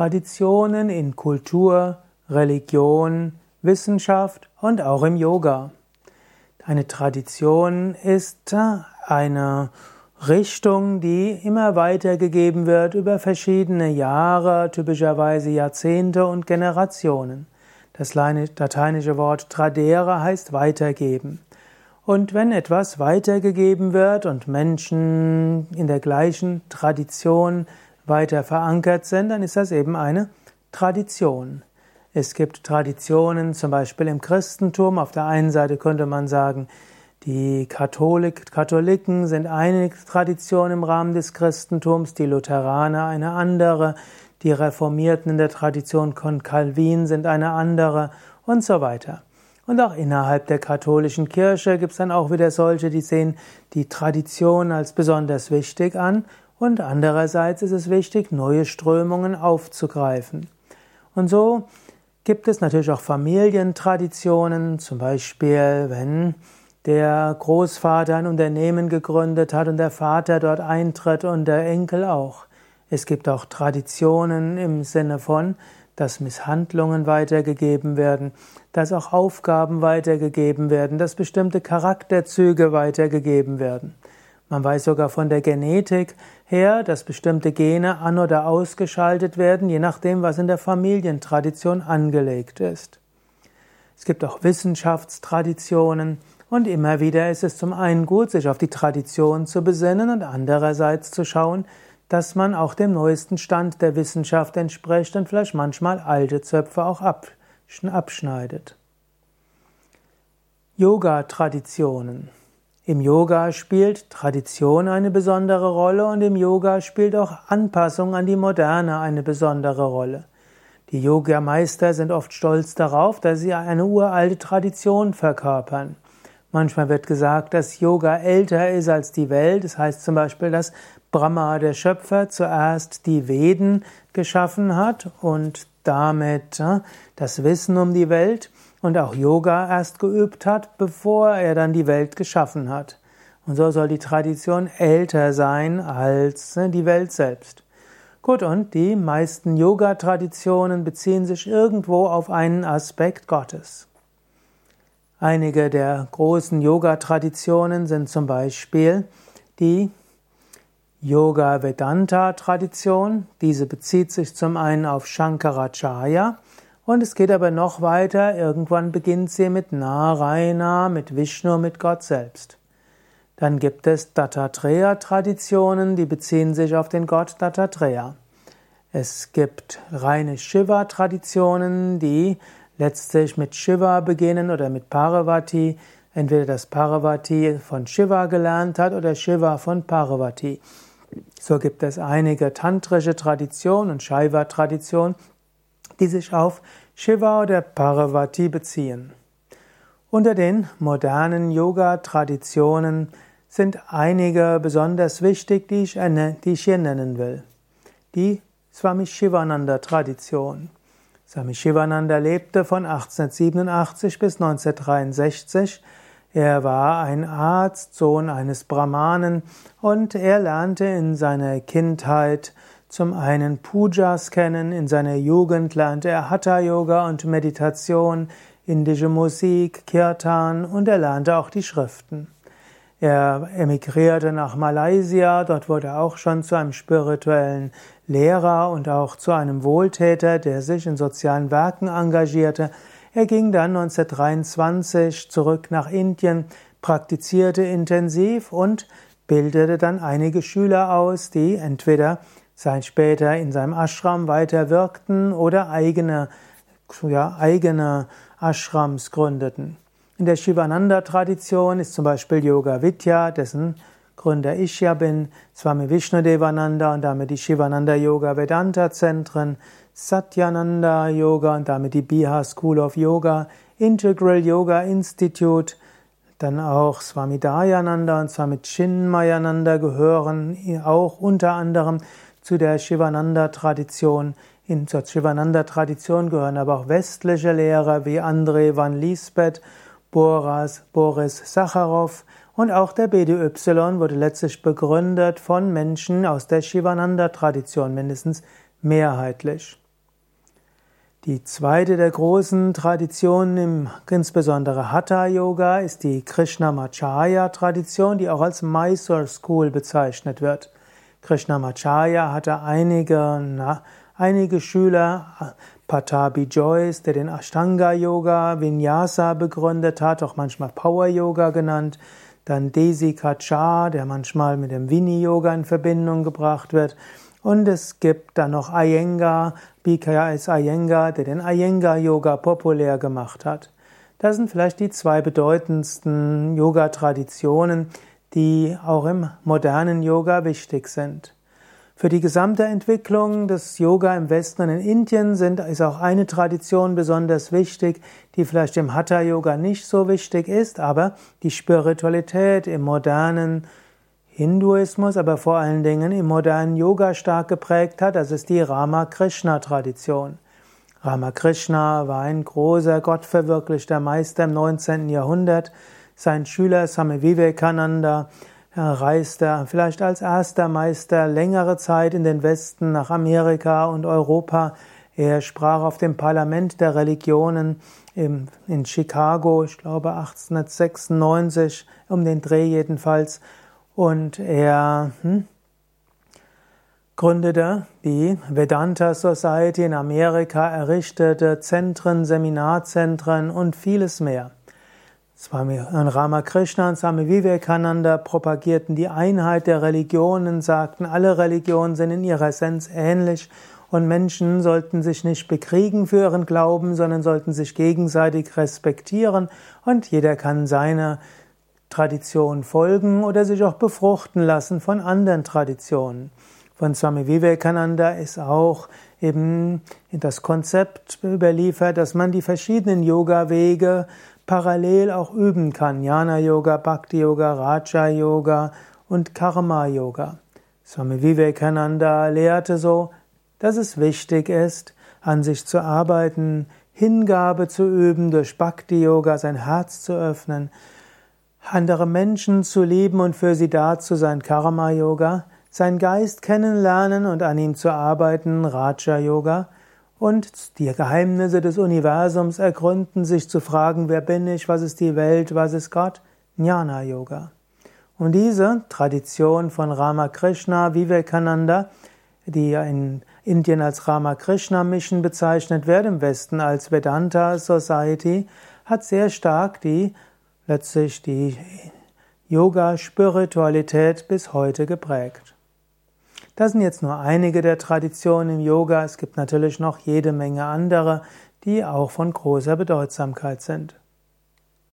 Traditionen in Kultur, Religion, Wissenschaft und auch im Yoga. Eine Tradition ist eine Richtung, die immer weitergegeben wird über verschiedene Jahre, typischerweise Jahrzehnte und Generationen. Das lateinische Wort tradere heißt weitergeben. Und wenn etwas weitergegeben wird und Menschen in der gleichen Tradition weiter verankert sind, dann ist das eben eine Tradition. Es gibt Traditionen, zum Beispiel im Christentum. Auf der einen Seite könnte man sagen, die Katholik, Katholiken sind eine Tradition im Rahmen des Christentums, die Lutheraner eine andere, die Reformierten in der Tradition von Calvin sind eine andere und so weiter. Und auch innerhalb der katholischen Kirche gibt es dann auch wieder solche, die sehen die Tradition als besonders wichtig an und andererseits ist es wichtig, neue Strömungen aufzugreifen. Und so gibt es natürlich auch Familientraditionen, zum Beispiel wenn der Großvater ein Unternehmen gegründet hat und der Vater dort eintritt und der Enkel auch. Es gibt auch Traditionen im Sinne von, dass Misshandlungen weitergegeben werden, dass auch Aufgaben weitergegeben werden, dass bestimmte Charakterzüge weitergegeben werden. Man weiß sogar von der Genetik her, dass bestimmte Gene an- oder ausgeschaltet werden, je nachdem, was in der Familientradition angelegt ist. Es gibt auch Wissenschaftstraditionen und immer wieder ist es zum einen gut, sich auf die Tradition zu besinnen und andererseits zu schauen, dass man auch dem neuesten Stand der Wissenschaft entspricht und vielleicht manchmal alte Zöpfe auch abschneidet. Yoga-Traditionen im Yoga spielt Tradition eine besondere Rolle und im Yoga spielt auch Anpassung an die Moderne eine besondere Rolle. Die Yoga-Meister sind oft stolz darauf, dass sie eine uralte Tradition verkörpern. Manchmal wird gesagt, dass Yoga älter ist als die Welt. Das heißt zum Beispiel, dass Brahma, der Schöpfer, zuerst die Veden geschaffen hat und damit das Wissen um die Welt und auch Yoga erst geübt hat, bevor er dann die Welt geschaffen hat. Und so soll die Tradition älter sein als äh, die Welt selbst. Gut, und die meisten Yoga-Traditionen beziehen sich irgendwo auf einen Aspekt Gottes. Einige der großen Yoga-Traditionen sind zum Beispiel die Yoga-Vedanta-Tradition. Diese bezieht sich zum einen auf Shankaracharya und es geht aber noch weiter. Irgendwann beginnt sie mit Narayana, mit Vishnu, mit Gott selbst. Dann gibt es Dattatreya-Traditionen, die beziehen sich auf den Gott Dattatreya. Es gibt reine Shiva-Traditionen, die letztlich mit Shiva beginnen oder mit Parvati. Entweder das Parvati von Shiva gelernt hat oder Shiva von Parvati. So gibt es einige tantrische Traditionen und Shaiva-Traditionen, die sich auf Shiva oder Parvati beziehen. Unter den modernen Yoga-Traditionen sind einige besonders wichtig, die ich, die ich hier nennen will. Die Swami Shivananda-Tradition. Swami Shivananda lebte von 1887 bis 1963. Er war ein Arzt, Sohn eines Brahmanen und er lernte in seiner Kindheit zum einen Pujas kennen, in seiner Jugend lernte er Hatha Yoga und Meditation, indische Musik, Kirtan und er lernte auch die Schriften. Er emigrierte nach Malaysia, dort wurde er auch schon zu einem spirituellen Lehrer und auch zu einem Wohltäter, der sich in sozialen Werken engagierte. Er ging dann 1923 zurück nach Indien, praktizierte intensiv und bildete dann einige Schüler aus, die entweder sein später in seinem Ashram weiter wirkten oder eigene, ja, eigene Ashrams gründeten. In der Shivananda-Tradition ist zum Beispiel Yoga Vidya, dessen Gründer ich ja bin, Swami Vishnudevananda und damit die Shivananda Yoga Vedanta Zentren, Satyananda Yoga und damit die Bihar School of Yoga, Integral Yoga Institute, dann auch Swami Dayananda und Swami Chinmayananda gehören auch unter anderem zu der Shivananda-Tradition. In zur Shivananda-Tradition gehören aber auch westliche Lehrer wie André van Liesbeth, Boris, Boris Sacharow und auch der BDY wurde letztlich begründet von Menschen aus der Shivananda-Tradition, mindestens mehrheitlich. Die zweite der großen Traditionen, im, insbesondere Hatha Yoga, ist die Krishnamacharya Tradition, die auch als Mysore School bezeichnet wird. Krishnamacharya hatte einige, na, einige Schüler, Patabi Joyce, der den Ashtanga Yoga, Vinyasa begründet hat, auch manchmal Power Yoga genannt, dann Desi Kachar, der manchmal mit dem Vini Yoga in Verbindung gebracht wird, und es gibt dann noch Iyengar, BKS Iyengar, der den Iyengar Yoga populär gemacht hat. Das sind vielleicht die zwei bedeutendsten Yoga-Traditionen, die auch im modernen Yoga wichtig sind. Für die gesamte Entwicklung des Yoga im Westen und in Indien sind, ist auch eine Tradition besonders wichtig, die vielleicht im Hatha Yoga nicht so wichtig ist, aber die Spiritualität im modernen Hinduismus, aber vor allen Dingen im modernen Yoga stark geprägt hat. Das ist die Ramakrishna-Tradition. Ramakrishna war ein großer, gottverwirklichter Meister im 19. Jahrhundert. Sein Schüler Swami Vivekananda reiste vielleicht als erster Meister längere Zeit in den Westen, nach Amerika und Europa. Er sprach auf dem Parlament der Religionen in Chicago, ich glaube 1896, um den Dreh jedenfalls, und er hm, gründete die Vedanta Society in Amerika, errichtete Zentren, Seminarzentren und vieles mehr. Swami Ramakrishna und Swami Vivekananda propagierten die Einheit der Religionen, sagten, alle Religionen sind in ihrer Essenz ähnlich und Menschen sollten sich nicht bekriegen für ihren Glauben, sondern sollten sich gegenseitig respektieren und jeder kann seine Tradition folgen oder sich auch befruchten lassen von anderen Traditionen. Von Swami Vivekananda ist auch eben das Konzept überliefert, dass man die verschiedenen Yoga-Wege parallel auch üben kann. Jnana-Yoga, Bhakti-Yoga, Raja-Yoga und Karma-Yoga. Swami Vivekananda lehrte so, dass es wichtig ist, an sich zu arbeiten, Hingabe zu üben, durch Bhakti-Yoga sein Herz zu öffnen, andere Menschen zu lieben und für sie da zu sein, Karma Yoga, sein Geist kennenlernen und an ihm zu arbeiten, Raja Yoga, und die Geheimnisse des Universums ergründen, sich zu fragen, wer bin ich, was ist die Welt, was ist Gott, Jnana Yoga. Und diese Tradition von Ramakrishna Vivekananda, die in Indien als Ramakrishna Mission bezeichnet wird, im Westen als Vedanta Society, hat sehr stark die letztlich die Yoga-Spiritualität bis heute geprägt. Das sind jetzt nur einige der Traditionen im Yoga. Es gibt natürlich noch jede Menge andere, die auch von großer Bedeutsamkeit sind.